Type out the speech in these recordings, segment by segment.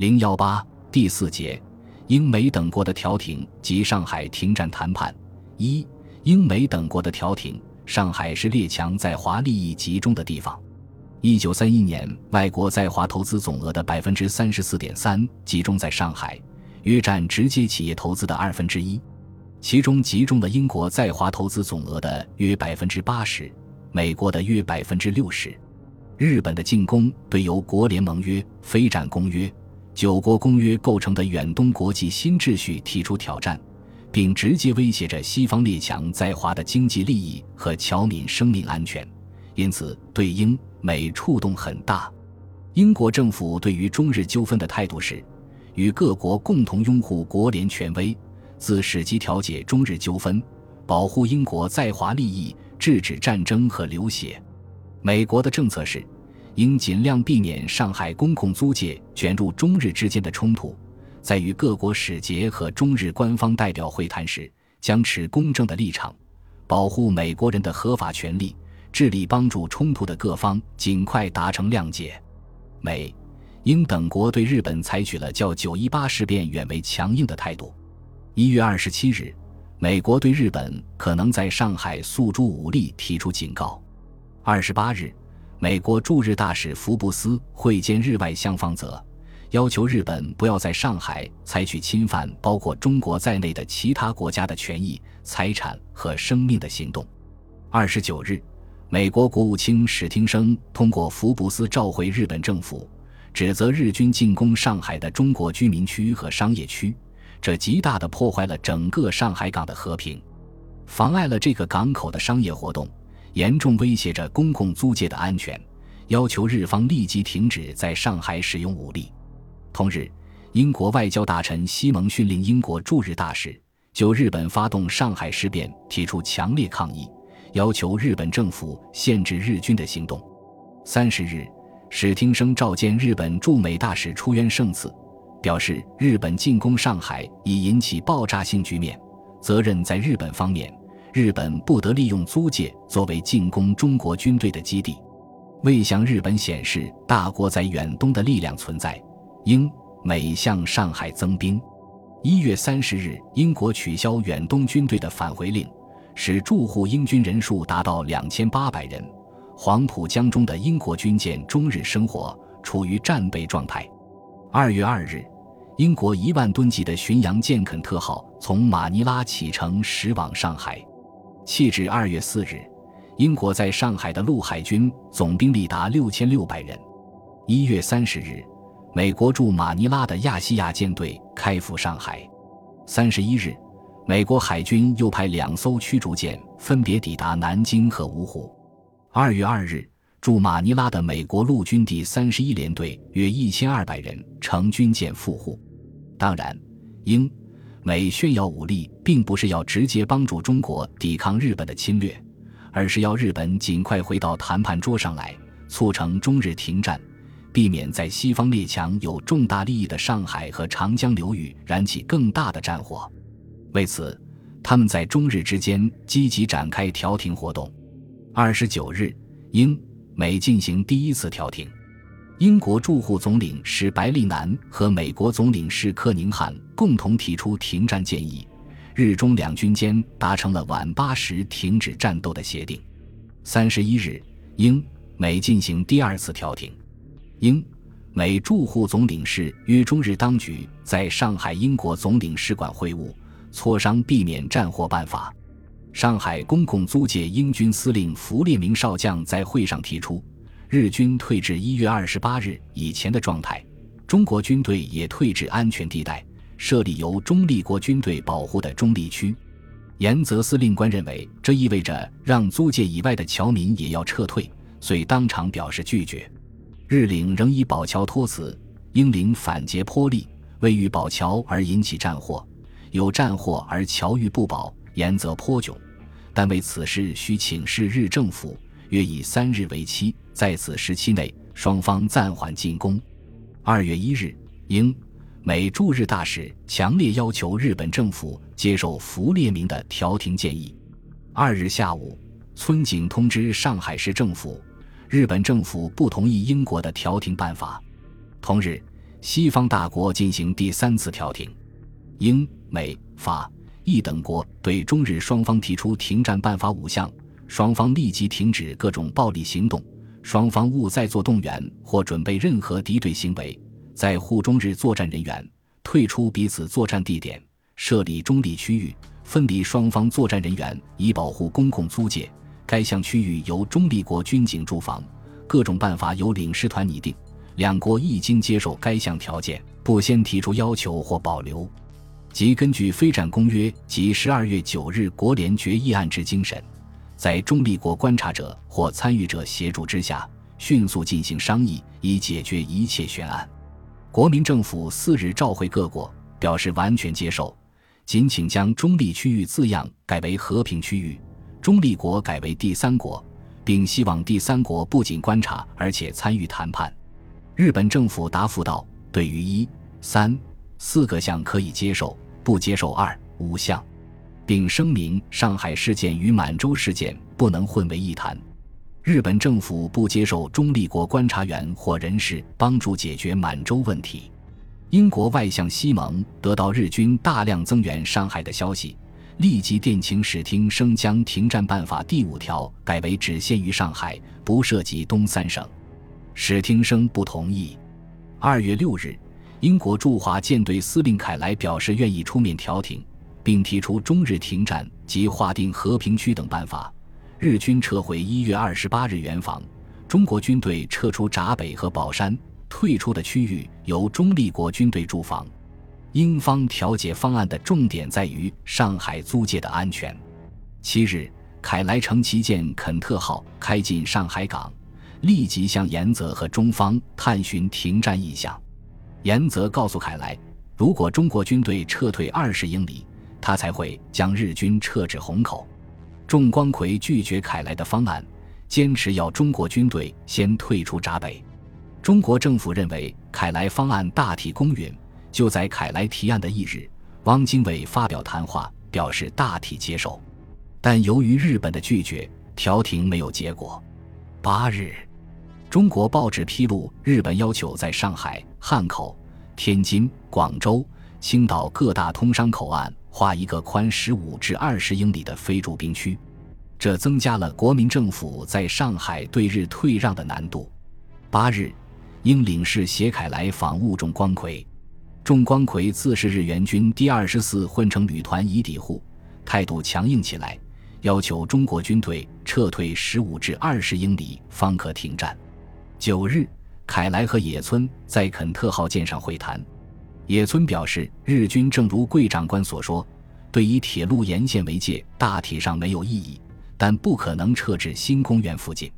零幺八第四节，英美等国的调停及上海停战谈判。一、英美等国的调停。上海是列强在华利益集中的地方。一九三一年，外国在华投资总额的百分之三十四点三集中在上海，约占直接企业投资的二分之一。其中集中了英国在华投资总额的约百分之八十，美国的约百分之六十。日本的进攻对由国联盟约、非战公约、九国公约构成的远东国际新秩序提出挑战。并直接威胁着西方列强在华的经济利益和侨民生命安全，因此对英美触动很大。英国政府对于中日纠纷的态度是，与各国共同拥护国联权威，自使机调解中日纠纷，保护英国在华利益，制止战争和流血。美国的政策是，应尽量避免上海公共租界卷入中日之间的冲突。在与各国使节和中日官方代表会谈时，将持公正的立场，保护美国人的合法权利，致力帮助冲突的各方尽快达成谅解。美、英等国对日本采取了较九一八事变远为强硬的态度。一月二十七日，美国对日本可能在上海诉诸武力提出警告。二十八日，美国驻日大使福布斯会见日外相方泽。要求日本不要在上海采取侵犯包括中国在内的其他国家的权益、财产和生命的行动。二十九日，美国国务卿史汀生通过福布斯召回日本政府，指责日军进攻上海的中国居民区和商业区，这极大地破坏了整个上海港的和平，妨碍了这个港口的商业活动，严重威胁着公共租界的安全，要求日方立即停止在上海使用武力。同日，英国外交大臣西蒙逊令英国驻日大使就日本发动上海事变提出强烈抗议，要求日本政府限制日军的行动。三十日，史汀生召见日本驻美大使出渊胜次，表示日本进攻上海已引起爆炸性局面，责任在日本方面，日本不得利用租界作为进攻中国军队的基地，为向日本显示大国在远东的力量存在。英美向上海增兵。一月三十日，英国取消远东军队的返回令，使驻沪英军人数达到两千八百人。黄浦江中的英国军舰终日生活，处于战备状态。二月二日，英国一万吨级的巡洋舰肯特号从马尼拉启程驶往上海。弃至二月四日，英国在上海的陆海军总兵力达六千六百人。一月三十日。美国驻马尼拉的亚细亚舰队开赴上海。三十一日，美国海军又派两艘驱逐舰分别抵达南京和芜湖。二月二日，驻马尼拉的美国陆军第三十一联队约一千二百人乘军舰赴沪。当然，英美炫耀武力，并不是要直接帮助中国抵抗日本的侵略，而是要日本尽快回到谈判桌上来，促成中日停战。避免在西方列强有重大利益的上海和长江流域燃起更大的战火。为此，他们在中日之间积极展开调停活动。二十九日，英美进行第一次调停。英国驻沪总领事白利南和美国总领事克宁汉共同提出停战建议，日中两军间达成了晚八时停止战斗的协定。三十一日，英美进行第二次调停。英美驻沪总领事约中日当局在上海英国总领事馆会晤，磋商避免战祸办法。上海公共租界英军司令弗列明少将在会上提出，日军退至一月二十八日以前的状态，中国军队也退至安全地带，设立由中立国军队保护的中立区。严泽司令官认为这意味着让租界以外的侨民也要撤退，遂当场表示拒绝。日领仍以宝桥托辞，英领反劫颇利，为欲保桥而引起战祸，有战祸而桥遇不保，严则颇窘。但为此事需请示日政府，约以三日为期，在此时期内，双方暂缓进攻。二月一日，英美驻日大使强烈要求日本政府接受弗列明的调停建议。二日下午，村井通知上海市政府。日本政府不同意英国的调停办法。同日，西方大国进行第三次调停，英、美、法、意等国对中日双方提出停战办法五项：双方立即停止各种暴力行动，双方勿再做动员或准备任何敌对行为，在沪中日作战人员退出彼此作战地点，设立中立区域，分离双方作战人员，以保护公共租界。该项区域由中立国军警驻防，各种办法由领事团拟定。两国一经接受该项条件，不先提出要求或保留，即根据非战公约及十二月九日国联决议案之精神，在中立国观察者或参与者协助之下，迅速进行商议，以解决一切悬案。国民政府四日召回各国，表示完全接受，仅请将“中立区域”字样改为“和平区域”，中立国改为第三国，并希望第三国不仅观察，而且参与谈判。日本政府答复道：“对于一、三、四个项可以接受，不接受二、五项，并声明上海事件与满洲事件不能混为一谈。日本政府不接受中立国观察员或人士帮助解决满洲问题。”英国外相西蒙得到日军大量增援上海的消息，立即电请史汀生将停战办法第五条改为只限于上海，不涉及东三省。史汀生不同意。二月六日，英国驻华舰队司令凯莱表示愿意出面调停，并提出中日停战及划定和平区等办法。日军撤回一月二十八日援防，中国军队撤出闸北和宝山，退出的区域由中立国军队驻防。英方调解方案的重点在于上海租界的安全。七日，凯莱乘旗舰肯特号开进上海港。立即向严泽和中方探寻停战意向。严泽告诉凯莱，如果中国军队撤退二十英里，他才会将日军撤至虹口。仲光奎拒绝凯莱的方案，坚持要中国军队先退出闸北。中国政府认为凯莱方案大体公允，就在凯莱提案的一日，汪精卫发表谈话，表示大体接受。但由于日本的拒绝，调停没有结果。八日。中国报纸披露，日本要求在上海、汉口、天津、广州、青岛各大通商口岸划一个宽十五至二十英里的非驻兵区，这增加了国民政府在上海对日退让的难度。八日，英领事携凯来访务仲光奎，仲光奎自是日援军第二十四混成旅团乙底户，态度强硬起来，要求中国军队撤退十五至二十英里方可停战。九日，凯莱和野村在肯特号舰上会谈。野村表示，日军正如贵长官所说，对以铁路沿线为界，大体上没有异议，但不可能撤至新公园附近。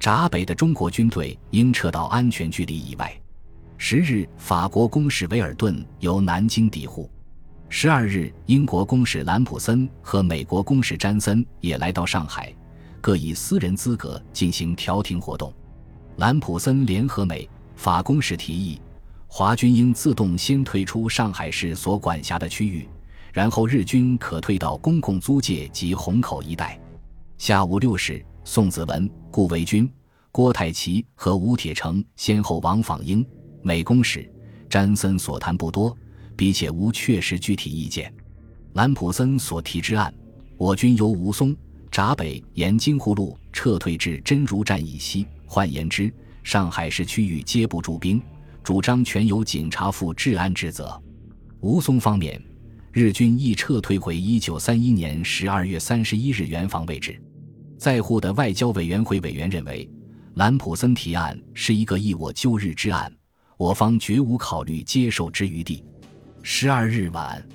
闸北的中国军队应撤到安全距离以外。十日，法国公使维尔顿由南京抵沪。十二日，英国公使兰普森和美国公使詹森也来到上海，各以私人资格进行调停活动。兰普森联合美法公使提议，华军应自动先退出上海市所管辖的区域，然后日军可退到公共租界及虹口一带。下午六时，宋子文、顾维钧、郭泰祺和吴铁城先后往访英美公使。詹森所谈不多，并且无确实具体意见。兰普森所提之案，我军由吴淞、闸北沿京沪路撤退至真如站以西。换言之，上海市区域皆不驻兵，主张全由警察负治安职责。吴淞方面，日军亦撤退回一九三一年十二月三十一日原防位置。在沪的外交委员会委员认为，兰普森提案是一个一我救日之案，我方绝无考虑接受之余地。十二日晚，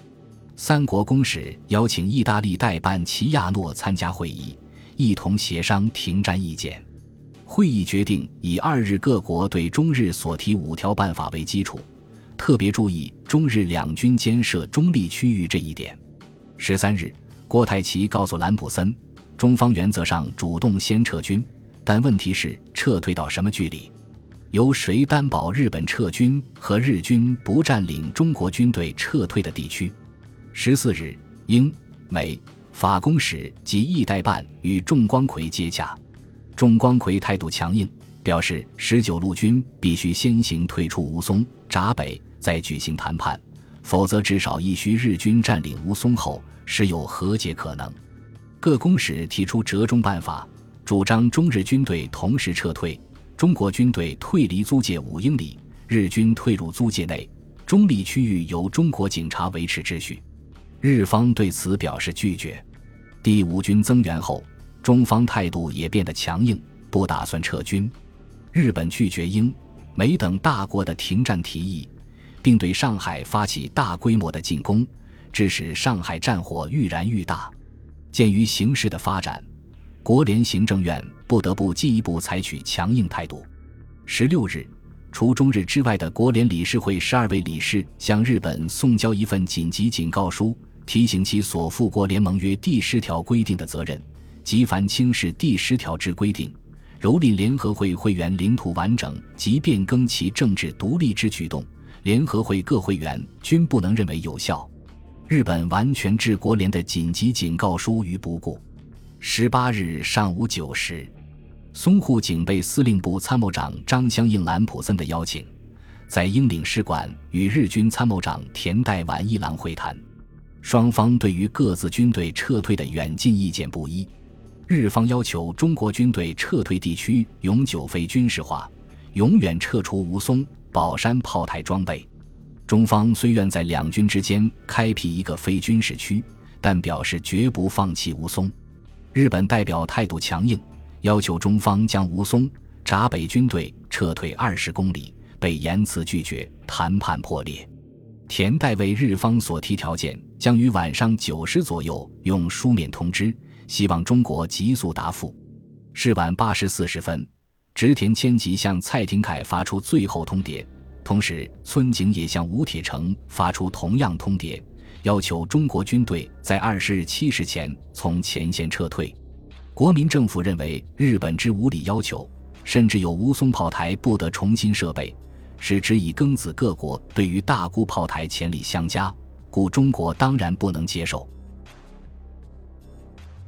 三国公使邀请意大利代办齐亚诺参加会议，一同协商停战意见。会议决定以二日各国对中日所提五条办法为基础，特别注意中日两军间设中立区域这一点。十三日，郭泰祺告诉兰普森，中方原则上主动先撤军，但问题是撤退到什么距离，由谁担保日本撤军和日军不占领中国军队撤退的地区？十四日，英、美、法公使及意代办与仲光奎接洽。仲光奎态度强硬，表示十九路军必须先行退出吴淞、闸北，再举行谈判，否则至少亦需日军占领吴淞后，时有和解可能。各公使提出折中办法，主张中日军队同时撤退，中国军队退离租界五英里，日军退入租界内，中立区域由中国警察维持秩序。日方对此表示拒绝。第五军增援后，中方态度也变得强硬，不打算撤军。日本拒绝英、美等大国的停战提议，并对上海发起大规模的进攻，致使上海战火愈燃愈大。鉴于形势的发展，国联行政院不得不进一步采取强硬态度。十六日，除中日之外的国联理事会十二位理事向日本送交一份紧急警告书，提醒其所负国联盟约第十条规定的责任，即凡轻视第十条之规定，蹂躏联合会会员领土完整及变更其政治独立之举动，联合会各会员均不能认为有效。日本完全置国联的紧急警告书于不顾。十八日上午九时，淞沪警备司令部参谋长张相应兰普森的邀请，在英领事馆与日军参谋长田代晚一郎会谈。双方对于各自军队撤退的远近意见不一。日方要求中国军队撤退地区永久非军事化，永远撤除吴淞、宝山炮台装备。中方虽愿在两军之间开辟一个非军事区，但表示绝不放弃吴淞。日本代表态度强硬，要求中方将吴淞、闸北军队撤退二十公里，被严词拒绝，谈判破裂。田代为日方所提条件，将于晚上九时左右用书面通知，希望中国急速答复。是晚八时四十分，植田谦吉向蔡廷锴发出最后通牒。同时，村井也向吴铁城发出同样通牒，要求中国军队在二十日七时前从前线撤退。国民政府认为日本之无理要求，甚至有吴淞炮台不得重新设备，是指以庚子各国对于大沽炮台潜力相加，故中国当然不能接受。